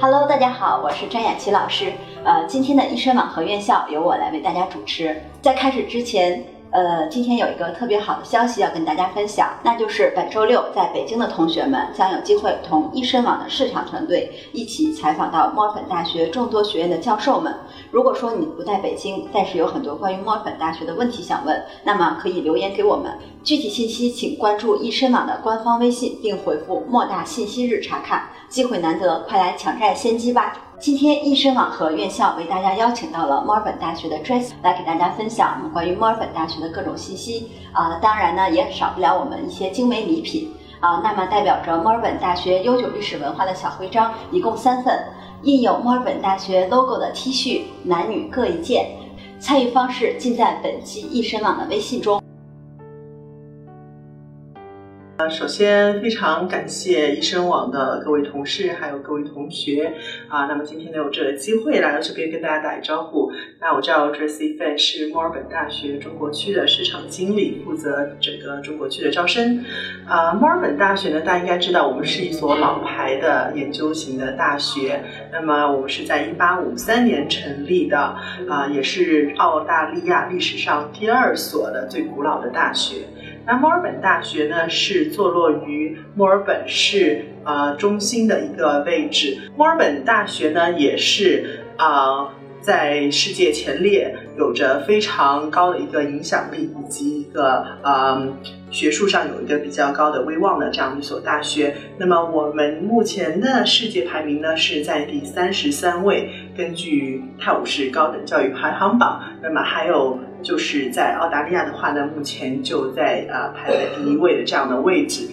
Hello，大家好，我是张雅琪老师。呃，今天的医生网和院校由我来为大家主持。在开始之前，呃，今天有一个特别好的消息要跟大家分享，那就是本周六在北京的同学们将有机会同医生网的市场团队一起采访到墨尔本大学众多学院的教授们。如果说你不在北京，但是有很多关于墨尔本大学的问题想问，那么可以留言给我们。具体信息请关注医生网的官方微信，并回复“莫大信息日”查看。机会难得，快来抢占先机吧！今天易申网和院校为大家邀请到了墨尔本大学的 Trace 来给大家分享我们关于墨尔本大学的各种信息啊，当然呢也少不了我们一些精美礼品啊。那么代表着墨尔本大学悠久历史文化的小徽章一共三份，印有墨尔本大学 logo 的 T 恤，男女各一件。参与方式尽在本期易申网的微信中。首先非常感谢医生网的各位同事，还有各位同学啊。那么今天能有这个机会来到这边跟大家打一招呼。那我叫 Tracy Fan，是墨尔本大学中国区的市场经理，负责整个中国区的招生。啊，墨尔本大学呢，大家应该知道，我们是一所老牌的研究型的大学。那么我们是在一八五三年成立的，啊，也是澳大利亚历史上第二所的最古老的大学。那墨尔本大学呢，是坐落于墨尔本市呃中心的一个位置。墨尔本大学呢，也是啊在世界前列，有着非常高的一个影响力，以及一个呃学术上有一个比较高的威望的这样一所大学。那么我们目前的世界排名呢，是在第三十三位，根据泰晤士高等教育排行榜。那么还有。就是在澳大利亚的话呢，目前就在呃排在第一位的这样的位置。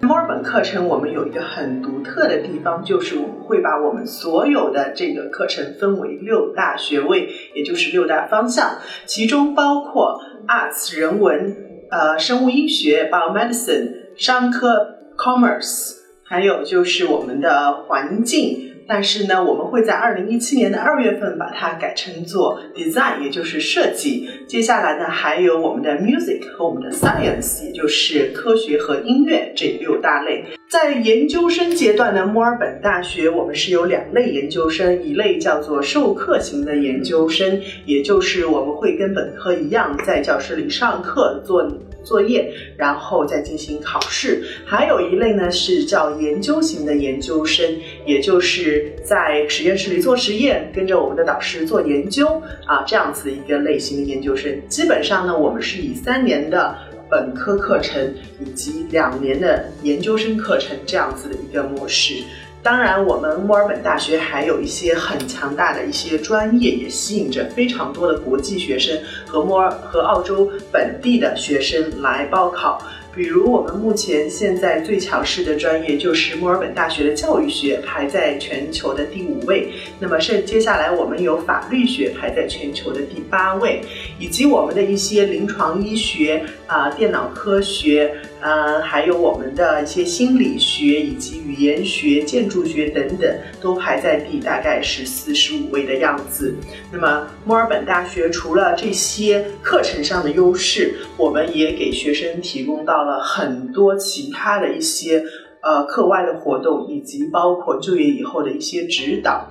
墨尔本课程我们有一个很独特的地方，就是我们会把我们所有的这个课程分为六大学位，也就是六大方向，其中包括 Arts 人文、呃生物医学、Biomedicine、商科、Commerce，还有就是我们的环境。但是呢，我们会在二零一七年的二月份把它改成做 design，也就是设计。接下来呢，还有我们的 music 和我们的 science，也就是科学和音乐这六大类。在研究生阶段呢，墨尔本大学我们是有两类研究生，一类叫做授课型的研究生，也就是我们会跟本科一样在教室里上课做。作业，然后再进行考试。还有一类呢是叫研究型的研究生，也就是在实验室里做实验，跟着我们的导师做研究啊，这样子一个类型的研究生。基本上呢，我们是以三年的本科课程以及两年的研究生课程这样子的一个模式。当然，我们墨尔本大学还有一些很强大的一些专业，也吸引着非常多的国际学生和墨尔和澳洲本地的学生来报考。比如我们目前现在最强势的专业就是墨尔本大学的教育学，排在全球的第五位。那么是接下来我们有法律学排在全球的第八位，以及我们的一些临床医学啊、电脑科学，呃，还有我们的一些心理学以及语言学、建筑学等等，都排在第大概是四十五位的样子。那么墨尔本大学除了这些课程上的优势，我们也给学生提供到。了很多其他的一些呃课外的活动，以及包括就业以后的一些指导。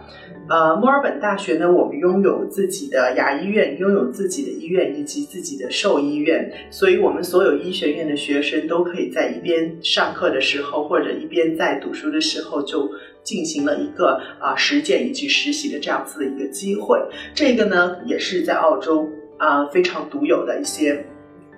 呃，墨尔本大学呢，我们拥有自己的牙医院，拥有自己的医院以及自己的兽医院，所以我们所有医学院的学生都可以在一边上课的时候，或者一边在读书的时候，就进行了一个啊实践以及实习的这样子的一个机会。这个呢，也是在澳洲啊非常独有的一些。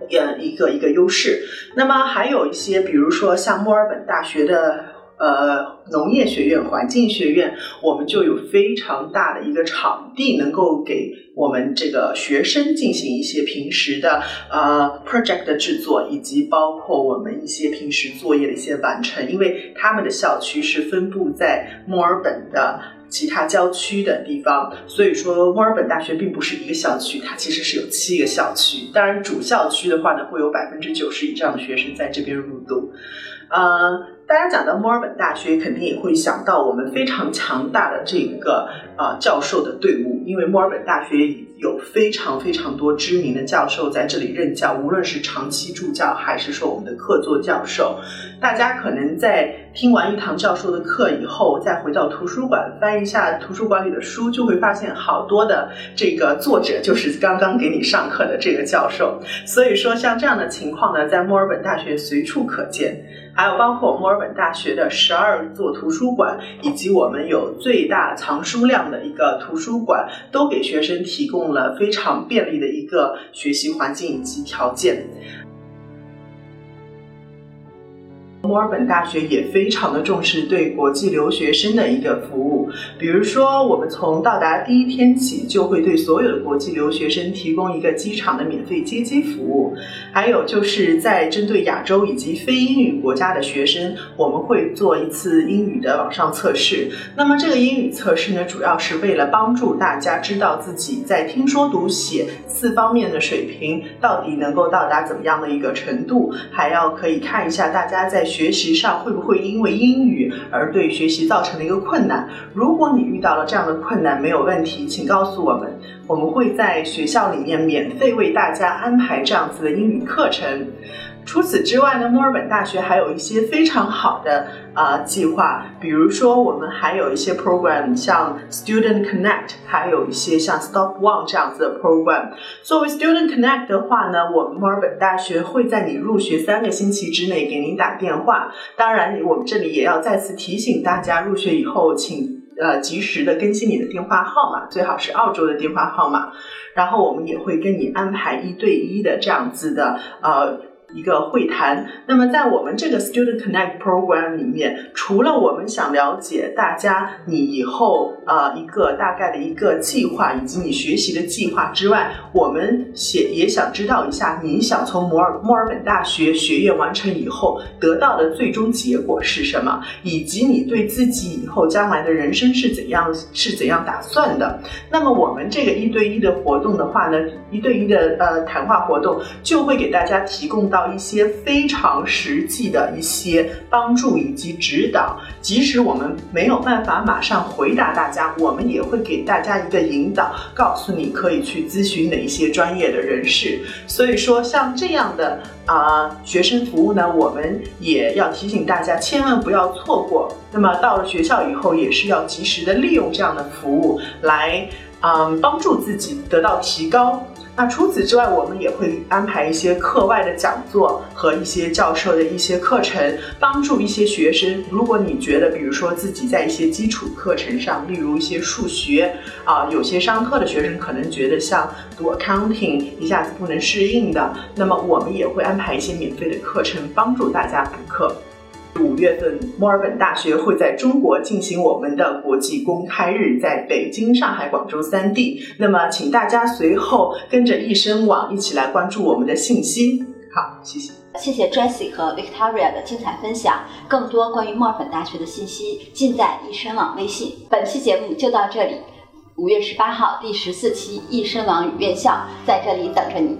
呃，一个一个优势。那么还有一些，比如说像墨尔本大学的呃农业学院、环境学院，我们就有非常大的一个场地，能够给我们这个学生进行一些平时的呃 project 的制作，以及包括我们一些平时作业的一些完成。因为他们的校区是分布在墨尔本的。其他郊区的地方，所以说墨尔本大学并不是一个校区，它其实是有七个校区。当然，主校区的话呢，会有百分之九十以上的学生在这边入读。呃，大家讲到墨尔本大学，肯定也会想到我们非常强大的这个呃教授的队伍，因为墨尔本大学有非常非常多知名的教授在这里任教，无论是长期助教还是说我们的客座教授。大家可能在听完一堂教授的课以后，再回到图书馆翻一下图书馆里的书，就会发现好多的这个作者就是刚刚给你上课的这个教授。所以说，像这样的情况呢，在墨尔本大学随处可见。还有包括墨尔本大学的十二座图书馆，以及我们有最大藏书量的一个图书馆，都给学生提供了非常便利的一个学习环境以及条件。墨尔本大学也非常的重视对国际留学生的一个服务，比如说，我们从到达第一天起，就会对所有的国际留学生提供一个机场的免费接机服务，还有就是在针对亚洲以及非英语国家的学生，我们会做一次英语的网上测试。那么这个英语测试呢，主要是为了帮助大家知道自己在听说读写四方面的水平到底能够到达怎么样的一个程度，还要可以看一下大家在。学习上会不会因为英语而对学习造成了一个困难？如果你遇到了这样的困难，没有问题，请告诉我们，我们会在学校里面免费为大家安排这样子的英语课程。除此之外呢，墨尔本大学还有一些非常好的啊计划，比如说我们还有一些 program，像 Student Connect，还有一些像 Stop One 这样子的 program。作为 Student Connect 的话呢，我们墨尔本大学会在你入学三个星期之内给您打电话。当然，我们这里也要再次提醒大家，入学以后请呃及时的更新你的电话号码，最好是澳洲的电话号码。然后我们也会跟你安排一对一的这样子的呃。一个会谈。那么，在我们这个 Student Connect Program 里面，除了我们想了解大家你以后呃一个大概的一个计划以及你学习的计划之外，我们写也想知道一下你想从墨尔墨尔本大学学业完成以后得到的最终结果是什么，以及你对自己以后将来的人生是怎样是怎样打算的。那么，我们这个一对一的活动的话呢，一对一的呃谈话活动就会给大家提供到。一些非常实际的一些帮助以及指导，即使我们没有办法马上回答大家，我们也会给大家一个引导，告诉你可以去咨询哪一些专业的人士。所以说，像这样的啊学生服务呢，我们也要提醒大家，千万不要错过。那么到了学校以后，也是要及时的利用这样的服务来嗯帮助自己得到提高。那除此之外，我们也会安排一些课外的讲座和一些教授的一些课程，帮助一些学生。如果你觉得，比如说自己在一些基础课程上，例如一些数学啊，有些上课的学生可能觉得像读 accounting 一下子不能适应的，那么我们也会安排一些免费的课程，帮助大家补课。五月份，墨尔本大学会在中国进行我们的国际公开日，在北京、上海、广州三地。那么，请大家随后跟着易生网一起来关注我们的信息。好，谢谢。谢谢 Jessie 和 Victoria 的精彩分享。更多关于墨尔本大学的信息，尽在易生网微信。本期节目就到这里。五月十八号，第十四期易生网与院校在这里等着你。